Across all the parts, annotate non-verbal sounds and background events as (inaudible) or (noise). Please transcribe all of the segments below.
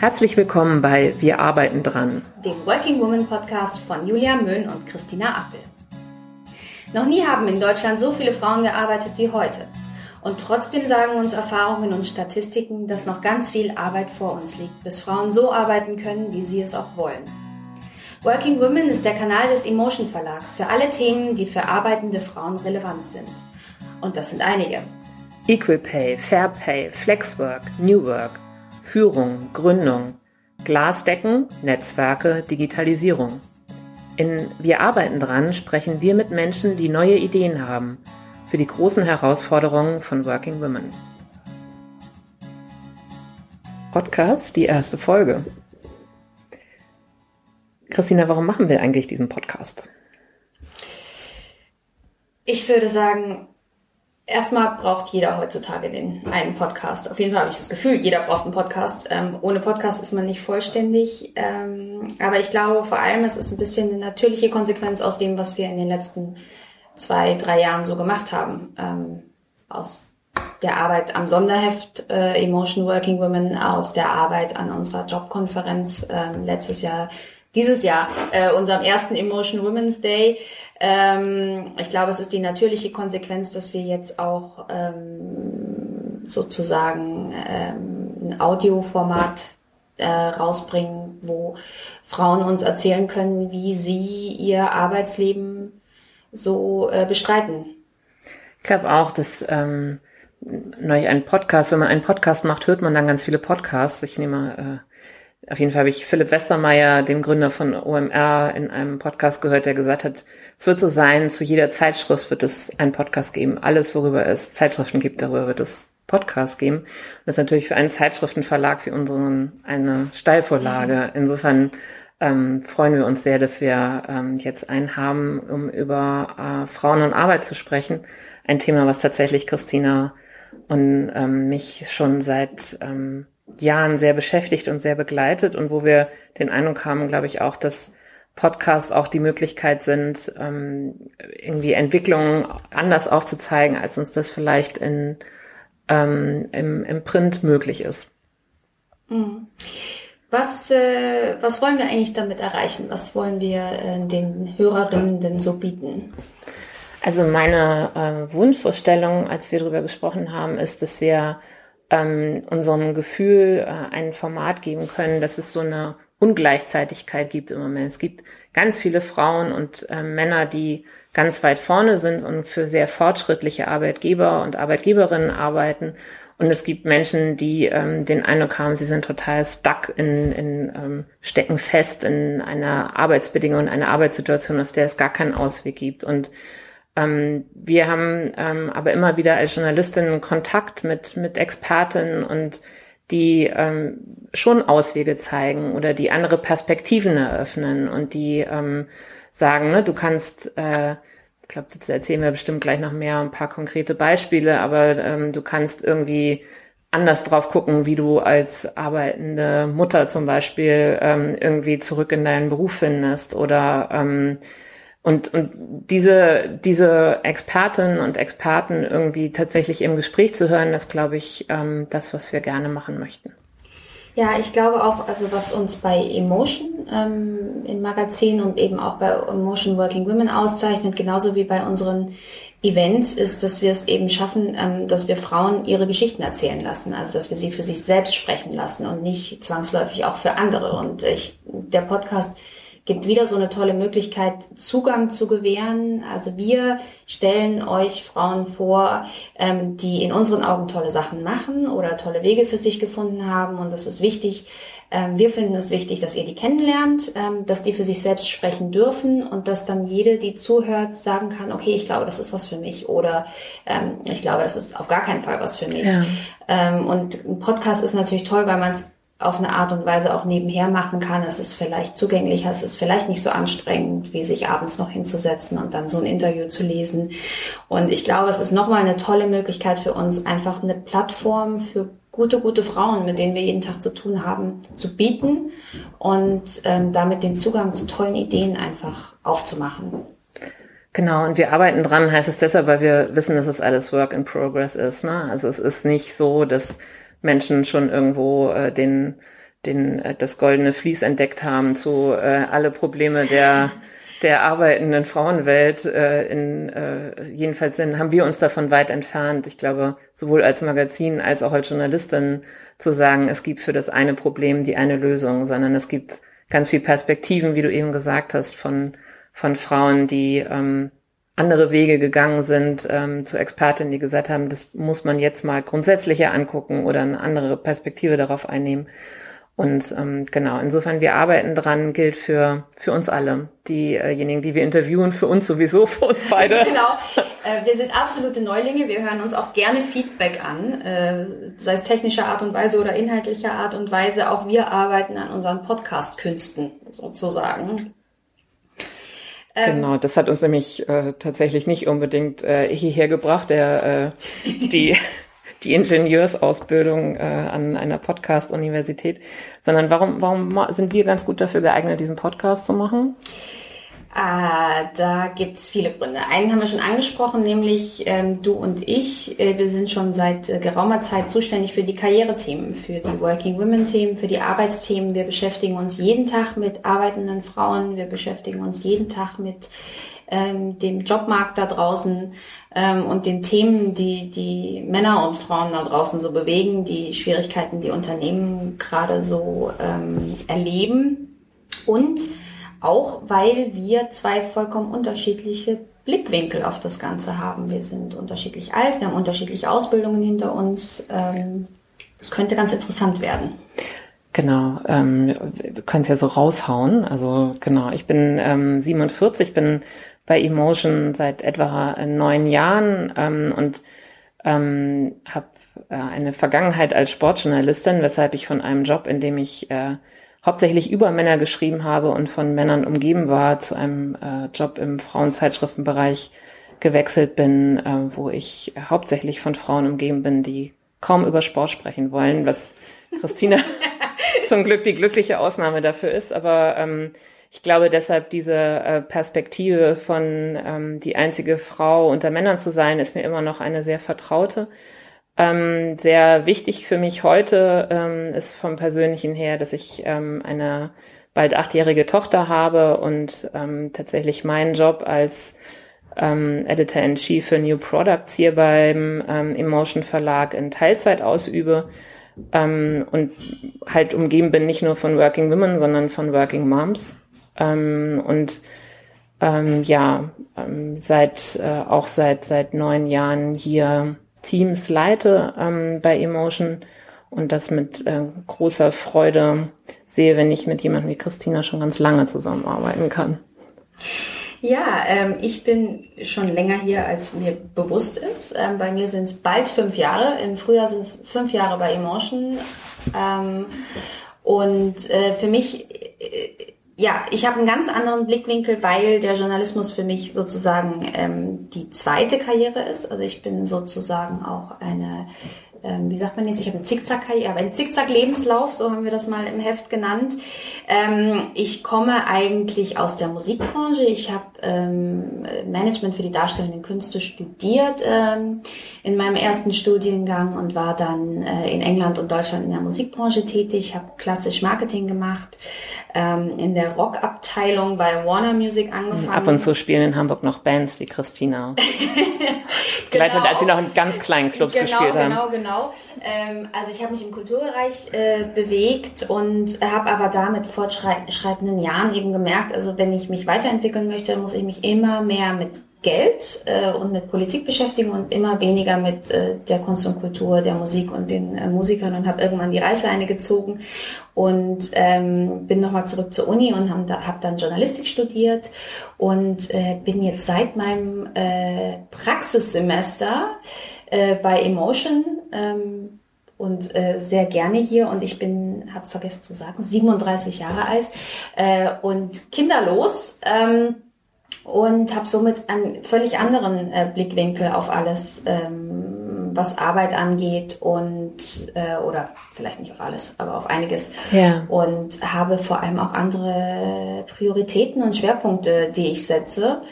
Herzlich willkommen bei Wir arbeiten dran, dem Working Woman Podcast von Julia Möhn und Christina Appel. Noch nie haben in Deutschland so viele Frauen gearbeitet wie heute. Und trotzdem sagen uns Erfahrungen und Statistiken, dass noch ganz viel Arbeit vor uns liegt, bis Frauen so arbeiten können, wie sie es auch wollen. Working Women ist der Kanal des Emotion Verlags für alle Themen, die für arbeitende Frauen relevant sind. Und das sind einige. Equal Pay, Fair Pay, Flexwork, New Work, Führung, Gründung, Glasdecken, Netzwerke, Digitalisierung. In Wir arbeiten dran sprechen wir mit Menschen, die neue Ideen haben für die großen Herausforderungen von Working Women. Podcast, die erste Folge. Christina, warum machen wir eigentlich diesen Podcast? Ich würde sagen, Erstmal braucht jeder heutzutage den einen Podcast. Auf jeden Fall habe ich das Gefühl, jeder braucht einen Podcast. Ähm, ohne Podcast ist man nicht vollständig. Ähm, aber ich glaube vor allem, es ist ein bisschen eine natürliche Konsequenz aus dem, was wir in den letzten zwei, drei Jahren so gemacht haben. Ähm, aus der Arbeit am Sonderheft äh, Emotion Working Women, aus der Arbeit an unserer Jobkonferenz ähm, letztes Jahr, dieses Jahr, äh, unserem ersten Emotion Women's Day. Ähm, ich glaube, es ist die natürliche Konsequenz, dass wir jetzt auch ähm, sozusagen ähm, ein Audioformat äh, rausbringen, wo Frauen uns erzählen können, wie sie ihr Arbeitsleben so äh, bestreiten. Ich glaube auch, dass ähm, neulich ein Podcast, wenn man einen Podcast macht, hört man dann ganz viele Podcasts. Ich nehme äh, auf jeden Fall habe ich Philipp Westermeier, dem Gründer von OMR, in einem Podcast gehört, der gesagt hat, es wird so sein, zu jeder Zeitschrift wird es einen Podcast geben. Alles, worüber es Zeitschriften gibt, darüber wird es Podcasts geben. Und das ist natürlich für einen Zeitschriftenverlag wie unseren eine Steilvorlage. Insofern ähm, freuen wir uns sehr, dass wir ähm, jetzt einen haben, um über äh, Frauen und Arbeit zu sprechen. Ein Thema, was tatsächlich Christina und ähm, mich schon seit ähm, Jahren sehr beschäftigt und sehr begleitet und wo wir den Eindruck haben, glaube ich, auch, dass Podcasts auch die Möglichkeit sind, ähm, irgendwie Entwicklungen anders aufzuzeigen, als uns das vielleicht in, ähm, im, im Print möglich ist. Mhm. Was, äh, was wollen wir eigentlich damit erreichen? Was wollen wir äh, den Hörerinnen denn so bieten? Also meine äh, Wunschvorstellung, als wir darüber gesprochen haben, ist, dass wir ähm, unserem Gefühl äh, ein Format geben können, dass es so eine Ungleichzeitigkeit gibt im Moment. Es gibt ganz viele Frauen und äh, Männer, die ganz weit vorne sind und für sehr fortschrittliche Arbeitgeber und Arbeitgeberinnen arbeiten. Und es gibt Menschen, die ähm, den Eindruck haben, sie sind total stuck in, in ähm, stecken fest in einer Arbeitsbedingung, in einer Arbeitssituation, aus der es gar keinen Ausweg gibt. Und ähm, wir haben ähm, aber immer wieder als Journalistin Kontakt mit, mit Expertinnen und die ähm, schon Auswege zeigen oder die andere Perspektiven eröffnen und die ähm, sagen, ne, du kannst, äh, ich glaube, dazu erzählen wir bestimmt gleich noch mehr ein paar konkrete Beispiele, aber ähm, du kannst irgendwie anders drauf gucken, wie du als arbeitende Mutter zum Beispiel ähm, irgendwie zurück in deinen Beruf findest oder ähm, und, und diese, diese Expertinnen und Experten irgendwie tatsächlich im Gespräch zu hören, das glaube ich, ähm, das, was wir gerne machen möchten. Ja, ich glaube auch, also was uns bei Emotion ähm, im Magazin und eben auch bei Emotion Working Women auszeichnet, genauso wie bei unseren Events, ist, dass wir es eben schaffen, ähm, dass wir Frauen ihre Geschichten erzählen lassen, also dass wir sie für sich selbst sprechen lassen und nicht zwangsläufig auch für andere. Und ich, der Podcast gibt wieder so eine tolle Möglichkeit, Zugang zu gewähren. Also wir stellen euch Frauen vor, ähm, die in unseren Augen tolle Sachen machen oder tolle Wege für sich gefunden haben. Und das ist wichtig. Ähm, wir finden es wichtig, dass ihr die kennenlernt, ähm, dass die für sich selbst sprechen dürfen und dass dann jede, die zuhört, sagen kann, okay, ich glaube, das ist was für mich oder ähm, ich glaube, das ist auf gar keinen Fall was für mich. Ja. Ähm, und ein Podcast ist natürlich toll, weil man es auf eine Art und Weise auch nebenher machen kann. Es ist vielleicht zugänglicher, es ist vielleicht nicht so anstrengend, wie sich abends noch hinzusetzen und dann so ein Interview zu lesen. Und ich glaube, es ist nochmal eine tolle Möglichkeit für uns, einfach eine Plattform für gute, gute Frauen, mit denen wir jeden Tag zu tun haben, zu bieten und ähm, damit den Zugang zu tollen Ideen einfach aufzumachen. Genau, und wir arbeiten dran, heißt es deshalb, weil wir wissen, dass es alles Work in Progress ist. Ne? Also es ist nicht so, dass Menschen schon irgendwo äh, den den, äh, das goldene Vlies entdeckt haben zu äh, alle Probleme der der arbeitenden Frauenwelt äh, in äh, jedenfalls sind, haben wir uns davon weit entfernt. Ich glaube, sowohl als Magazin als auch als Journalistin zu sagen, es gibt für das eine Problem die eine Lösung, sondern es gibt ganz viel Perspektiven, wie du eben gesagt hast, von von Frauen, die ähm, andere Wege gegangen sind ähm, zu Expertinnen, die gesagt haben, das muss man jetzt mal grundsätzlicher angucken oder eine andere Perspektive darauf einnehmen. Und ähm, genau, insofern, wir arbeiten dran, gilt für, für uns alle. Diejenigen, die wir interviewen, für uns sowieso, für uns beide. (laughs) genau. Äh, wir sind absolute Neulinge. Wir hören uns auch gerne Feedback an, äh, sei es technischer Art und Weise oder inhaltlicher Art und Weise. Auch wir arbeiten an unseren Podcast-Künsten sozusagen. Ähm, genau, das hat uns nämlich äh, tatsächlich nicht unbedingt äh, hierher gebracht, der äh, (laughs) die die Ingenieursausbildung äh, an einer Podcast-Universität, sondern warum, warum sind wir ganz gut dafür geeignet, diesen Podcast zu machen? Ah, da gibt's viele Gründe. Einen haben wir schon angesprochen, nämlich ähm, du und ich. Äh, wir sind schon seit äh, geraumer Zeit zuständig für die Karrierethemen, für die Working Women-Themen, für die Arbeitsthemen. Wir beschäftigen uns jeden Tag mit arbeitenden Frauen. Wir beschäftigen uns jeden Tag mit ähm, dem Jobmarkt da draußen ähm, und den Themen, die die Männer und Frauen da draußen so bewegen, die Schwierigkeiten, die Unternehmen gerade so ähm, erleben und auch weil wir zwei vollkommen unterschiedliche Blickwinkel auf das Ganze haben. Wir sind unterschiedlich alt, wir haben unterschiedliche Ausbildungen hinter uns. Ähm, es könnte ganz interessant werden. Genau, ähm, wir können es ja so raushauen. Also genau, ich bin ähm, 47, bin bei Emotion seit etwa neun Jahren ähm, und ähm, habe äh, eine Vergangenheit als Sportjournalistin, weshalb ich von einem Job, in dem ich äh, hauptsächlich über Männer geschrieben habe und von Männern umgeben war, zu einem äh, Job im Frauenzeitschriftenbereich gewechselt bin, äh, wo ich hauptsächlich von Frauen umgeben bin, die kaum über Sport sprechen wollen, was Christina (laughs) zum Glück die glückliche Ausnahme dafür ist. Aber ähm, ich glaube deshalb diese äh, Perspektive von ähm, die einzige Frau unter Männern zu sein, ist mir immer noch eine sehr vertraute. Ähm, sehr wichtig für mich heute ähm, ist vom Persönlichen her, dass ich ähm, eine bald achtjährige Tochter habe und ähm, tatsächlich meinen Job als ähm, Editor-in-Chief für New Products hier beim ähm, Emotion Verlag in Teilzeit ausübe und halt umgeben bin nicht nur von Working Women, sondern von Working Moms. Und ja, seit äh, auch seit seit neun Jahren hier Teams leite ähm, bei Emotion und das mit äh, großer Freude sehe, wenn ich mit jemandem wie Christina schon ganz lange zusammenarbeiten kann. Ja, ähm, ich bin schon länger hier, als mir bewusst ist. Ähm, bei mir sind es bald fünf Jahre. Im Frühjahr sind es fünf Jahre bei Emotion. Ähm, und äh, für mich ja, ich habe einen ganz anderen Blickwinkel, weil der Journalismus für mich sozusagen ähm, die zweite Karriere ist. Also ich bin sozusagen auch eine ähm, wie sagt man jetzt, ich habe eine Zickzack-Karriere, einen Zickzack-Lebenslauf, so haben wir das mal im Heft genannt. Ähm, ich komme eigentlich aus der Musikbranche. Ich habe ähm, Management für die darstellenden Künste studiert ähm, in meinem ersten Studiengang und war dann äh, in England und Deutschland in der Musikbranche tätig. Ich habe klassisch Marketing gemacht, ähm, in der Rockabteilung bei Warner Music angefangen. Ab und zu spielen in Hamburg noch Bands, die Christina (laughs) genau. als sie noch in ganz kleinen Clubs genau, gespielt haben. Genau, genau, genau. Ähm, also ich habe mich im Kulturbereich äh, bewegt und habe aber da mit fortschreitenden Jahren eben gemerkt, also wenn ich mich weiterentwickeln möchte, muss ich mich immer mehr mit Geld äh, und mit Politik beschäftigen und immer weniger mit äh, der Kunst und Kultur, der Musik und den äh, Musikern und habe irgendwann die Reißleine gezogen und ähm, bin nochmal zurück zur Uni und habe da, hab dann Journalistik studiert und äh, bin jetzt seit meinem äh, Praxissemester äh, bei Emotion ähm, und äh, sehr gerne hier und ich bin, habe vergessen zu sagen, 37 Jahre alt äh, und kinderlos. Ähm, und habe somit einen völlig anderen äh, Blickwinkel auf alles, ähm, was Arbeit angeht und äh, oder vielleicht nicht auf alles, aber auf einiges. Ja. Und habe vor allem auch andere Prioritäten und Schwerpunkte, die ich setze.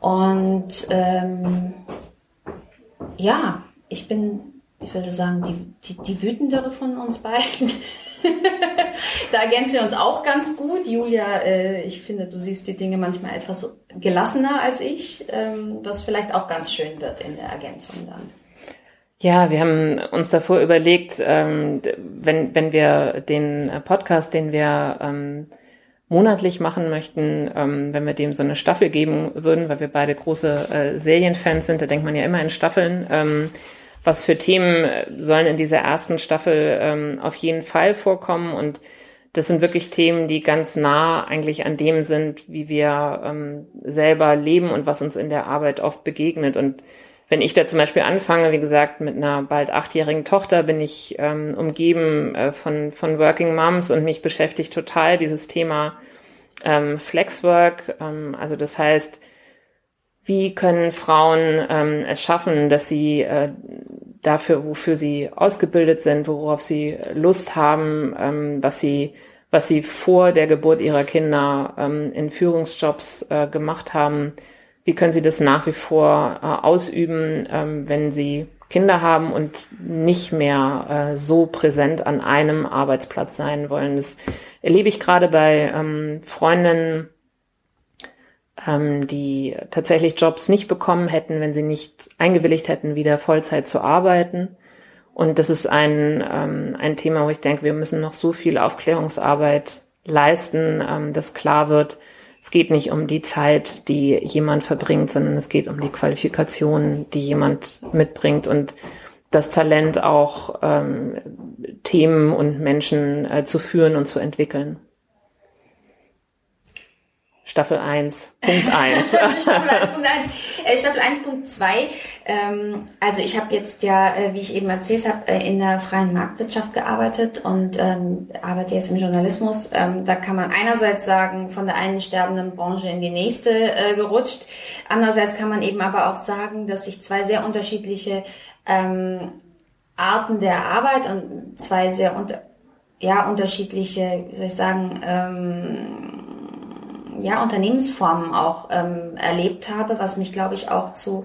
Und ähm, ja, ich bin, ich würde sagen, die, die, die wütendere von uns beiden. (laughs) da ergänzen wir uns auch ganz gut. Julia, äh, ich finde, du siehst die Dinge manchmal etwas gelassener als ich, ähm, was vielleicht auch ganz schön wird in der Ergänzung dann. Ja, wir haben uns davor überlegt, ähm, wenn, wenn wir den Podcast, den wir ähm, monatlich machen möchten, wenn wir dem so eine Staffel geben würden, weil wir beide große äh, Serienfans sind, da denkt man ja immer in Staffeln. Was für Themen sollen in dieser ersten Staffel auf jeden Fall vorkommen und das sind wirklich Themen, die ganz nah eigentlich an dem sind, wie wir ähm, selber leben und was uns in der Arbeit oft begegnet. Und wenn ich da zum Beispiel anfange, wie gesagt, mit einer bald achtjährigen Tochter, bin ich ähm, umgeben äh, von, von Working Moms und mich beschäftigt total dieses Thema ähm, Flexwork. Ähm, also das heißt, wie können Frauen ähm, es schaffen, dass sie äh, dafür, wofür sie ausgebildet sind, worauf sie Lust haben, ähm, was sie was sie vor der Geburt ihrer Kinder ähm, in Führungsjobs äh, gemacht haben, wie können sie das nach wie vor äh, ausüben, ähm, wenn sie Kinder haben und nicht mehr äh, so präsent an einem Arbeitsplatz sein wollen. Das erlebe ich gerade bei ähm, Freundinnen, ähm, die tatsächlich Jobs nicht bekommen hätten, wenn sie nicht eingewilligt hätten, wieder Vollzeit zu arbeiten. Und das ist ein, ähm, ein Thema, wo ich denke, wir müssen noch so viel Aufklärungsarbeit leisten, ähm, dass klar wird, es geht nicht um die Zeit, die jemand verbringt, sondern es geht um die Qualifikation, die jemand mitbringt und das Talent auch ähm, Themen und Menschen äh, zu führen und zu entwickeln. Staffel 1, Punkt (laughs) 1. Staffel 1, Punkt 1. Äh, Staffel 1, Punkt 2. Ähm, also ich habe jetzt ja, äh, wie ich eben erzählt habe, äh, in der freien Marktwirtschaft gearbeitet und ähm, arbeite jetzt im Journalismus. Ähm, da kann man einerseits sagen, von der einen sterbenden Branche in die nächste gerutscht. Andererseits kann man eben aber auch sagen, dass sich zwei sehr unterschiedliche Arten der Arbeit und zwei sehr unter, ja, unterschiedliche, wie soll ich sagen, ja, Unternehmensformen auch ähm, erlebt habe, was mich, glaube ich, auch zu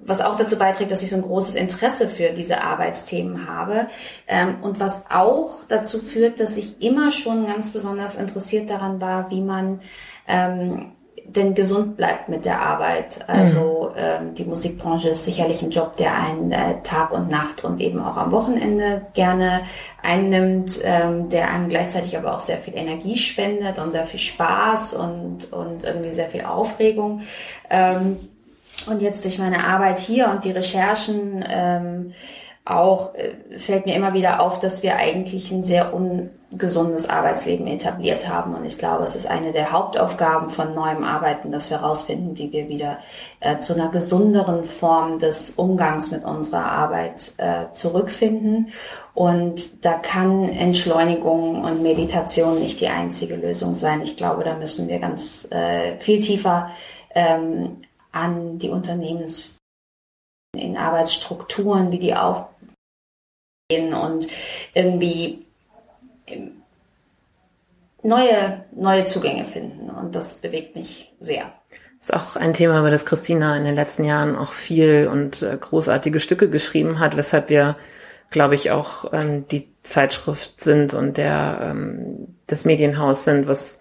was auch dazu beiträgt, dass ich so ein großes Interesse für diese Arbeitsthemen habe. Ähm, und was auch dazu führt, dass ich immer schon ganz besonders interessiert daran war, wie man ähm, denn gesund bleibt mit der Arbeit. Also mhm. ähm, die Musikbranche ist sicherlich ein Job, der einen äh, Tag und Nacht und eben auch am Wochenende gerne einnimmt, ähm, der einem gleichzeitig aber auch sehr viel Energie spendet und sehr viel Spaß und, und irgendwie sehr viel Aufregung. Ähm, und jetzt durch meine Arbeit hier und die Recherchen ähm, auch äh, fällt mir immer wieder auf, dass wir eigentlich ein sehr ungesundes Arbeitsleben etabliert haben. Und ich glaube, es ist eine der Hauptaufgaben von neuem Arbeiten, dass wir herausfinden, wie wir wieder äh, zu einer gesünderen Form des Umgangs mit unserer Arbeit äh, zurückfinden. Und da kann Entschleunigung und Meditation nicht die einzige Lösung sein. Ich glaube, da müssen wir ganz äh, viel tiefer ähm, an die Unternehmens in Arbeitsstrukturen, wie die auf und irgendwie neue, neue Zugänge finden. Und das bewegt mich sehr. Das ist auch ein Thema, über das Christina in den letzten Jahren auch viel und äh, großartige Stücke geschrieben hat, weshalb wir, glaube ich, auch ähm, die Zeitschrift sind und der ähm, das Medienhaus sind, was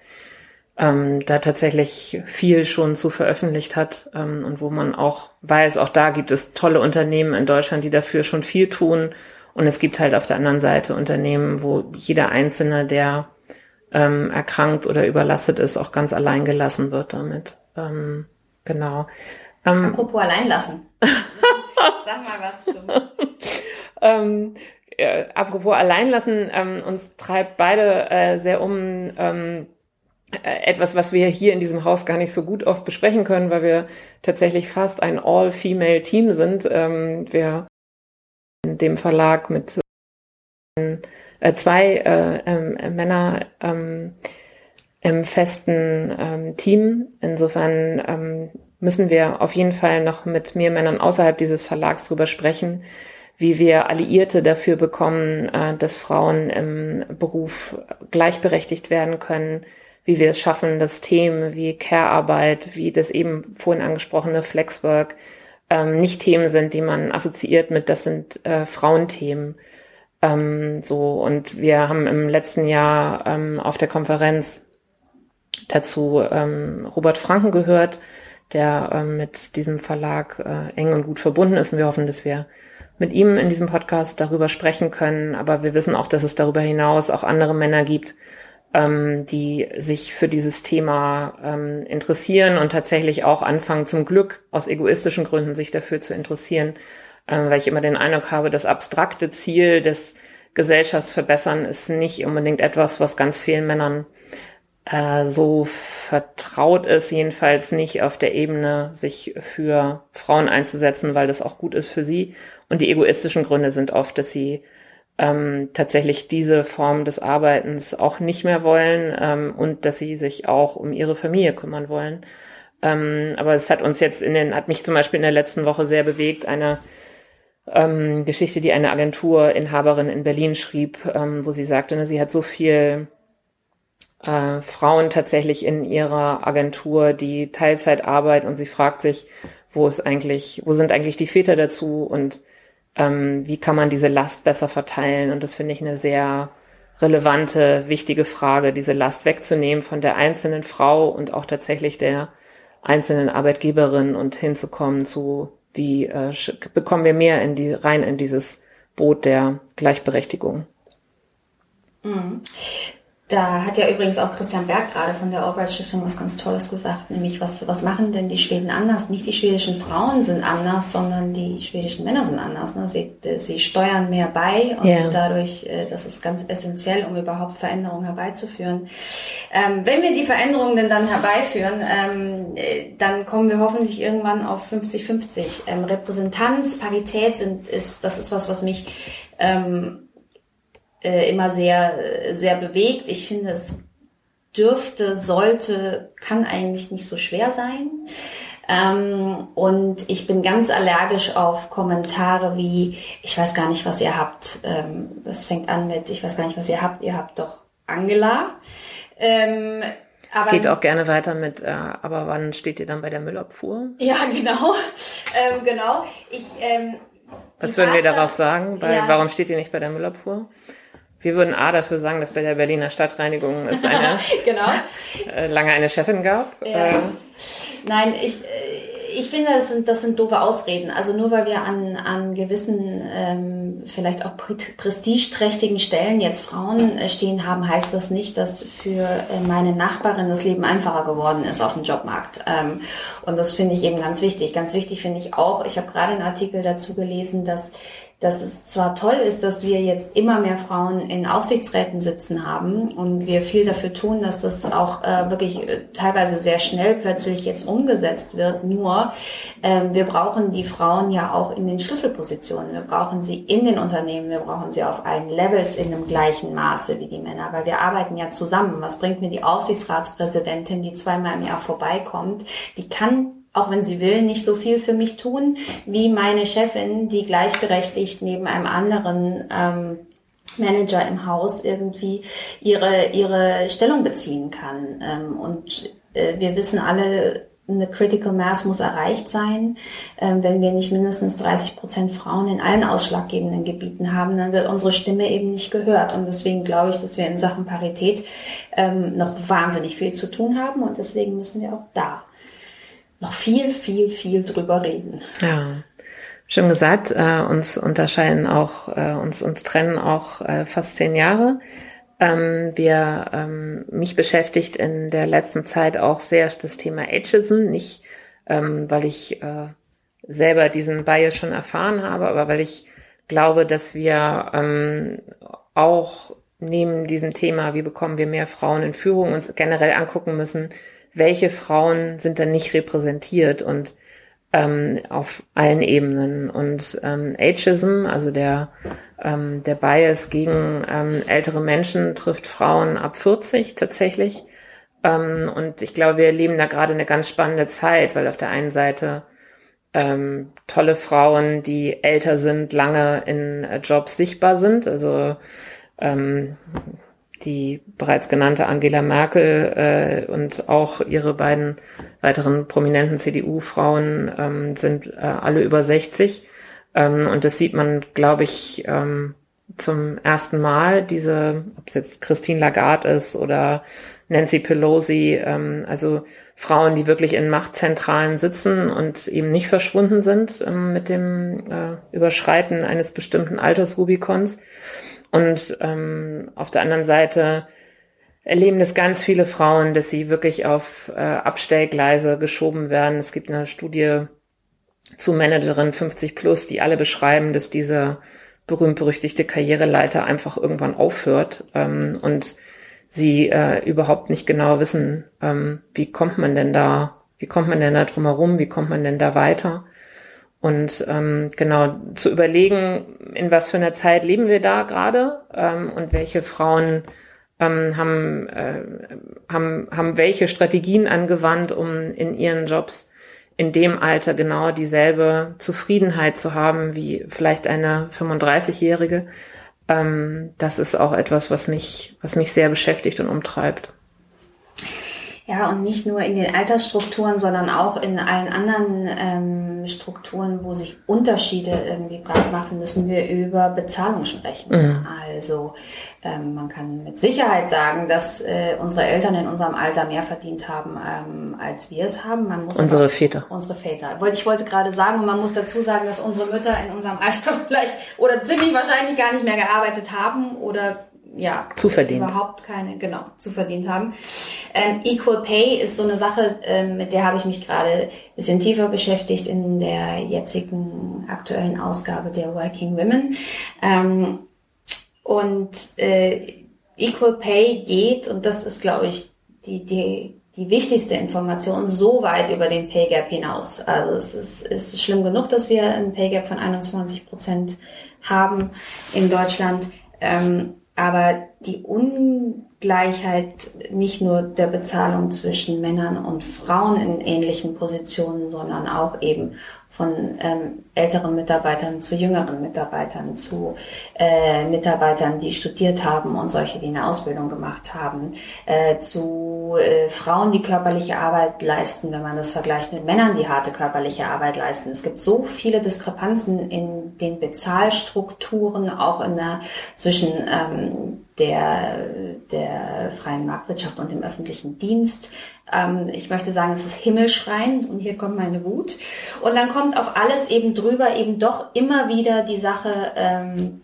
ähm, da tatsächlich viel schon zu veröffentlicht hat ähm, und wo man auch weiß, auch da gibt es tolle Unternehmen in Deutschland, die dafür schon viel tun und es gibt halt auf der anderen Seite Unternehmen, wo jeder Einzelne, der ähm, erkrankt oder überlastet ist, auch ganz allein gelassen wird damit. Ähm, genau. Ähm, Apropos alleinlassen. (laughs) Sag mal was zu. ähm, äh, apropos alleinlassen, ähm, uns treibt beide äh, sehr um ähm, äh, etwas, was wir hier in diesem Haus gar nicht so gut oft besprechen können, weil wir tatsächlich fast ein All-Female-Team sind. Ähm, wir dem Verlag mit äh, zwei äh, äh, Männer ähm, im festen ähm, Team. Insofern ähm, müssen wir auf jeden Fall noch mit mehr Männern außerhalb dieses Verlags drüber sprechen, wie wir Alliierte dafür bekommen, äh, dass Frauen im Beruf gleichberechtigt werden können, wie wir es schaffen, dass Themen wie Care-Arbeit, wie das eben vorhin angesprochene Flexwork, ähm, nicht Themen sind, die man assoziiert mit, das sind äh, Frauenthemen. Ähm, so, und wir haben im letzten Jahr ähm, auf der Konferenz dazu ähm, Robert Franken gehört, der ähm, mit diesem Verlag äh, eng und gut verbunden ist. Und wir hoffen, dass wir mit ihm in diesem Podcast darüber sprechen können. Aber wir wissen auch, dass es darüber hinaus auch andere Männer gibt, ähm, die sich für dieses Thema ähm, interessieren und tatsächlich auch anfangen, zum Glück aus egoistischen Gründen sich dafür zu interessieren, ähm, weil ich immer den Eindruck habe, das abstrakte Ziel des Gesellschaftsverbessern ist nicht unbedingt etwas, was ganz vielen Männern äh, so vertraut ist, jedenfalls nicht auf der Ebene, sich für Frauen einzusetzen, weil das auch gut ist für sie. Und die egoistischen Gründe sind oft, dass sie ähm, tatsächlich diese Form des Arbeitens auch nicht mehr wollen ähm, und dass sie sich auch um ihre Familie kümmern wollen. Ähm, aber es hat uns jetzt in den, hat mich zum Beispiel in der letzten Woche sehr bewegt, eine ähm, Geschichte, die eine Agenturinhaberin in Berlin schrieb, ähm, wo sie sagte, ne, sie hat so viel äh, Frauen tatsächlich in ihrer Agentur, die Teilzeit arbeiten und sie fragt sich, wo ist eigentlich, wo sind eigentlich die Väter dazu und ähm, wie kann man diese Last besser verteilen? Und das finde ich eine sehr relevante, wichtige Frage, diese Last wegzunehmen von der einzelnen Frau und auch tatsächlich der einzelnen Arbeitgeberin und hinzukommen zu, wie äh, bekommen wir mehr in die rein in dieses Boot der Gleichberechtigung. Mhm. Da hat ja übrigens auch Christian Berg gerade von der Albright Stiftung was ganz Tolles gesagt, nämlich was, was machen denn die Schweden anders? Nicht die schwedischen Frauen sind anders, sondern die schwedischen Männer sind anders. Ne? Sie, sie steuern mehr bei und yeah. dadurch, äh, das ist ganz essentiell, um überhaupt Veränderungen herbeizuführen. Ähm, wenn wir die Veränderungen denn dann herbeiführen, ähm, äh, dann kommen wir hoffentlich irgendwann auf 50-50. Ähm, Repräsentanz, Parität sind, ist, das ist was, was mich ähm, äh, immer sehr, sehr bewegt. Ich finde, es dürfte, sollte, kann eigentlich nicht so schwer sein. Ähm, und ich bin ganz allergisch auf Kommentare wie, ich weiß gar nicht, was ihr habt. Ähm, das fängt an mit, ich weiß gar nicht, was ihr habt. Ihr habt doch Angela. Ähm, aber, Geht auch gerne weiter mit, äh, aber wann steht ihr dann bei der Müllabfuhr? Ja, genau. (laughs) ähm, genau. Ich, ähm, Was würden wir darauf sagen? Bei, ja. Warum steht ihr nicht bei der Müllabfuhr? Wir würden A dafür sagen, dass bei der Berliner Stadtreinigung es eine, (laughs) genau. äh, lange eine Chefin gab. Ja. Äh, Nein, ich, äh, ich finde, das sind, das sind doofe Ausreden. Also nur weil wir an, an gewissen, ähm, vielleicht auch prestigeträchtigen Stellen jetzt Frauen äh, stehen haben, heißt das nicht, dass für meine Nachbarin das Leben einfacher geworden ist auf dem Jobmarkt. Ähm, und das finde ich eben ganz wichtig. Ganz wichtig finde ich auch, ich habe gerade einen Artikel dazu gelesen, dass dass es zwar toll ist, dass wir jetzt immer mehr Frauen in Aufsichtsräten sitzen haben und wir viel dafür tun, dass das auch äh, wirklich äh, teilweise sehr schnell plötzlich jetzt umgesetzt wird. Nur äh, wir brauchen die Frauen ja auch in den Schlüsselpositionen. Wir brauchen sie in den Unternehmen, wir brauchen sie auf allen Levels in dem gleichen Maße wie die Männer, weil wir arbeiten ja zusammen. Was bringt mir die Aufsichtsratspräsidentin, die zweimal im Jahr vorbeikommt? Die kann auch wenn sie will, nicht so viel für mich tun, wie meine Chefin, die gleichberechtigt neben einem anderen ähm, Manager im Haus irgendwie ihre, ihre Stellung beziehen kann. Ähm, und äh, wir wissen alle, eine Critical Mass muss erreicht sein. Ähm, wenn wir nicht mindestens 30 Prozent Frauen in allen ausschlaggebenden Gebieten haben, dann wird unsere Stimme eben nicht gehört. Und deswegen glaube ich, dass wir in Sachen Parität ähm, noch wahnsinnig viel zu tun haben. Und deswegen müssen wir auch da noch viel, viel, viel drüber reden. Ja. Schon gesagt, äh, uns unterscheiden auch, äh, uns, uns trennen auch äh, fast zehn Jahre. Ähm, wir, ähm, mich beschäftigt in der letzten Zeit auch sehr das Thema Ageism, nicht ähm, weil ich äh, selber diesen Bias schon erfahren habe, aber weil ich glaube, dass wir ähm, auch neben diesem Thema, wie bekommen wir mehr Frauen in Führung, uns generell angucken müssen, welche Frauen sind denn nicht repräsentiert und ähm, auf allen Ebenen. Und ähm, Ageism, also der, ähm, der Bias gegen ähm, ältere Menschen, trifft Frauen ab 40 tatsächlich. Ähm, und ich glaube, wir erleben da gerade eine ganz spannende Zeit, weil auf der einen Seite ähm, tolle Frauen, die älter sind, lange in äh, Jobs sichtbar sind. Also ähm, die bereits genannte Angela Merkel äh, und auch ihre beiden weiteren prominenten CDU-Frauen ähm, sind äh, alle über 60. Ähm, und das sieht man, glaube ich, ähm, zum ersten Mal diese, ob es jetzt Christine Lagarde ist oder Nancy Pelosi, ähm, also Frauen, die wirklich in Machtzentralen sitzen und eben nicht verschwunden sind ähm, mit dem äh, Überschreiten eines bestimmten Altersrubikons. Und ähm, auf der anderen Seite erleben das ganz viele Frauen, dass sie wirklich auf äh, Abstellgleise geschoben werden. Es gibt eine Studie zu Managerin 50 plus, die alle beschreiben, dass diese berühmt-berüchtigte Karriereleiter einfach irgendwann aufhört ähm, und sie äh, überhaupt nicht genau wissen, ähm, wie kommt man denn da, wie kommt man denn da drumherum, wie kommt man denn da weiter. Und ähm, genau zu überlegen, in was für einer Zeit leben wir da gerade ähm, und welche Frauen ähm, haben, äh, haben, haben welche Strategien angewandt, um in ihren Jobs in dem Alter genau dieselbe Zufriedenheit zu haben wie vielleicht eine 35-Jährige ähm, das ist auch etwas, was mich, was mich sehr beschäftigt und umtreibt. Ja, und nicht nur in den Altersstrukturen, sondern auch in allen anderen ähm, Strukturen, wo sich Unterschiede irgendwie breit machen, müssen wir über Bezahlung sprechen. Mhm. Also ähm, man kann mit Sicherheit sagen, dass äh, unsere Eltern in unserem Alter mehr verdient haben, ähm, als wir es haben. Man muss unsere aber, Väter. Unsere Väter. Ich wollte gerade sagen, und man muss dazu sagen, dass unsere Mütter in unserem Alter (laughs) vielleicht oder ziemlich wahrscheinlich gar nicht mehr gearbeitet haben oder ja, zuverdient. überhaupt keine, genau, zuverdient haben. Ähm, Equal Pay ist so eine Sache, ähm, mit der habe ich mich gerade ein bisschen tiefer beschäftigt in der jetzigen aktuellen Ausgabe der Working Women. Ähm, und äh, Equal Pay geht, und das ist, glaube ich, die, die, die wichtigste Information, so weit über den Pay Gap hinaus. Also es ist, ist schlimm genug, dass wir ein Pay Gap von 21 Prozent haben in Deutschland. Ähm, aber die Ungleichheit nicht nur der Bezahlung zwischen Männern und Frauen in ähnlichen Positionen, sondern auch eben von ähm, älteren Mitarbeitern zu jüngeren Mitarbeitern, zu äh, Mitarbeitern, die studiert haben und solche, die eine Ausbildung gemacht haben, äh, zu äh, Frauen, die körperliche Arbeit leisten, wenn man das vergleicht mit Männern, die harte körperliche Arbeit leisten. Es gibt so viele Diskrepanzen in den Bezahlstrukturen, auch in der, zwischen ähm, der, der freien Marktwirtschaft und dem öffentlichen Dienst. Ähm, ich möchte sagen, es ist himmelschreiend und hier kommt meine Wut. Und dann kommt auf alles eben drüber eben doch immer wieder die Sache, ähm,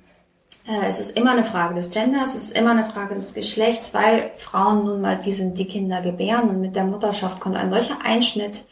äh, es ist immer eine Frage des Genders, es ist immer eine Frage des Geschlechts, weil Frauen nun mal die sind, die Kinder gebären und mit der Mutterschaft kommt ein solcher Einschnitt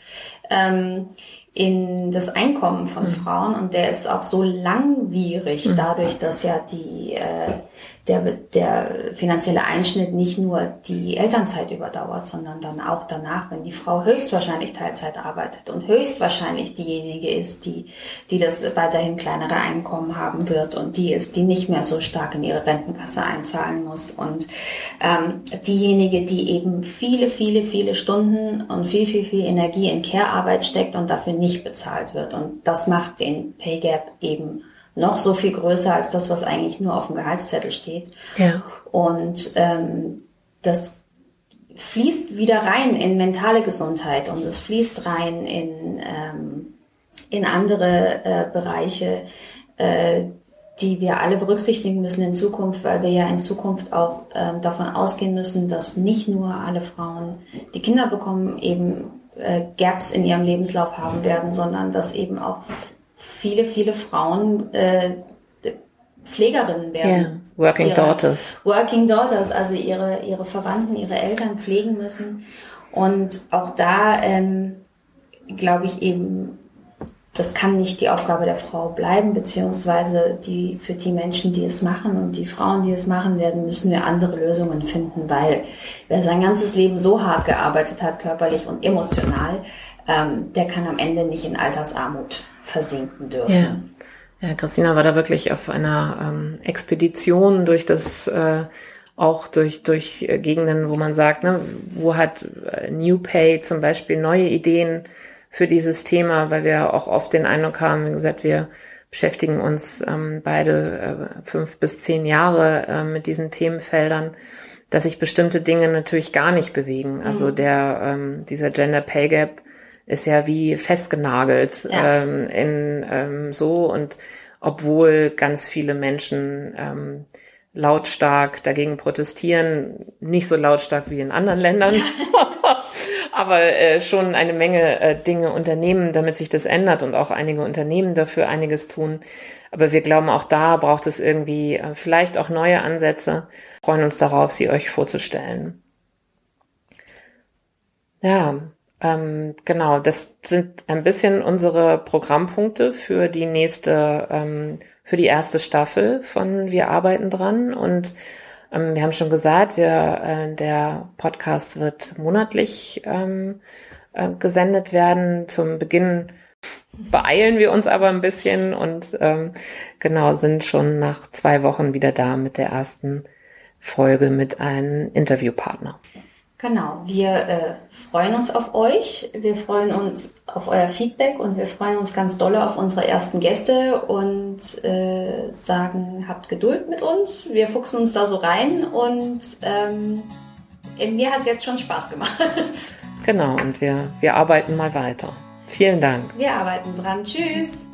ähm, in das Einkommen von mhm. Frauen und der ist auch so langwierig, mhm. dadurch, dass ja die äh, der, der finanzielle Einschnitt nicht nur die Elternzeit überdauert, sondern dann auch danach, wenn die Frau höchstwahrscheinlich Teilzeit arbeitet und höchstwahrscheinlich diejenige ist, die, die das weiterhin kleinere Einkommen haben wird und die ist, die nicht mehr so stark in ihre Rentenkasse einzahlen muss und ähm, diejenige, die eben viele, viele, viele Stunden und viel, viel, viel Energie in Care-Arbeit steckt und dafür nicht bezahlt wird. Und das macht den Pay Gap eben noch so viel größer als das, was eigentlich nur auf dem Gehaltszettel steht. Ja. Und ähm, das fließt wieder rein in mentale Gesundheit und es fließt rein in, ähm, in andere äh, Bereiche, äh, die wir alle berücksichtigen müssen in Zukunft, weil wir ja in Zukunft auch äh, davon ausgehen müssen, dass nicht nur alle Frauen, die Kinder bekommen, eben äh, Gaps in ihrem Lebenslauf haben werden, sondern dass eben auch viele, viele Frauen äh, Pflegerinnen werden. Yeah. Working ihre, Daughters. Working Daughters, also ihre, ihre Verwandten, ihre Eltern pflegen müssen. Und auch da ähm, glaube ich eben, das kann nicht die Aufgabe der Frau bleiben, beziehungsweise die, für die Menschen, die es machen und die Frauen, die es machen werden, müssen wir andere Lösungen finden, weil wer sein ganzes Leben so hart gearbeitet hat, körperlich und emotional, ähm, der kann am Ende nicht in Altersarmut versinken dürfen. Ja. ja, Christina war da wirklich auf einer ähm, Expedition durch das äh, auch durch, durch äh, Gegenden, wo man sagt, ne, wo hat äh, New Pay zum Beispiel neue Ideen für dieses Thema, weil wir auch oft den Eindruck haben, wie gesagt, wir beschäftigen uns ähm, beide äh, fünf bis zehn Jahre äh, mit diesen Themenfeldern, dass sich bestimmte Dinge natürlich gar nicht bewegen. Also mhm. der ähm, dieser Gender Pay Gap ist ja wie festgenagelt ja. ähm, in ähm, so und obwohl ganz viele Menschen ähm, lautstark dagegen protestieren, nicht so lautstark wie in anderen Ländern, (laughs) aber äh, schon eine Menge äh, Dinge unternehmen, damit sich das ändert und auch einige Unternehmen dafür einiges tun. Aber wir glauben, auch da braucht es irgendwie äh, vielleicht auch neue Ansätze. Wir freuen uns darauf, sie euch vorzustellen. Ja, ähm, genau, das sind ein bisschen unsere Programmpunkte für die nächste ähm, für die erste Staffel von Wir arbeiten dran und ähm, wir haben schon gesagt, wir, äh, der Podcast wird monatlich ähm, äh, gesendet werden. Zum Beginn beeilen wir uns aber ein bisschen und ähm, genau sind schon nach zwei Wochen wieder da mit der ersten Folge mit einem Interviewpartner. Genau, wir äh, freuen uns auf euch, wir freuen uns auf euer Feedback und wir freuen uns ganz dolle auf unsere ersten Gäste und äh, sagen, habt Geduld mit uns. Wir fuchsen uns da so rein und ähm, mir hat es jetzt schon Spaß gemacht. Genau, und wir, wir arbeiten mal weiter. Vielen Dank. Wir arbeiten dran. Tschüss.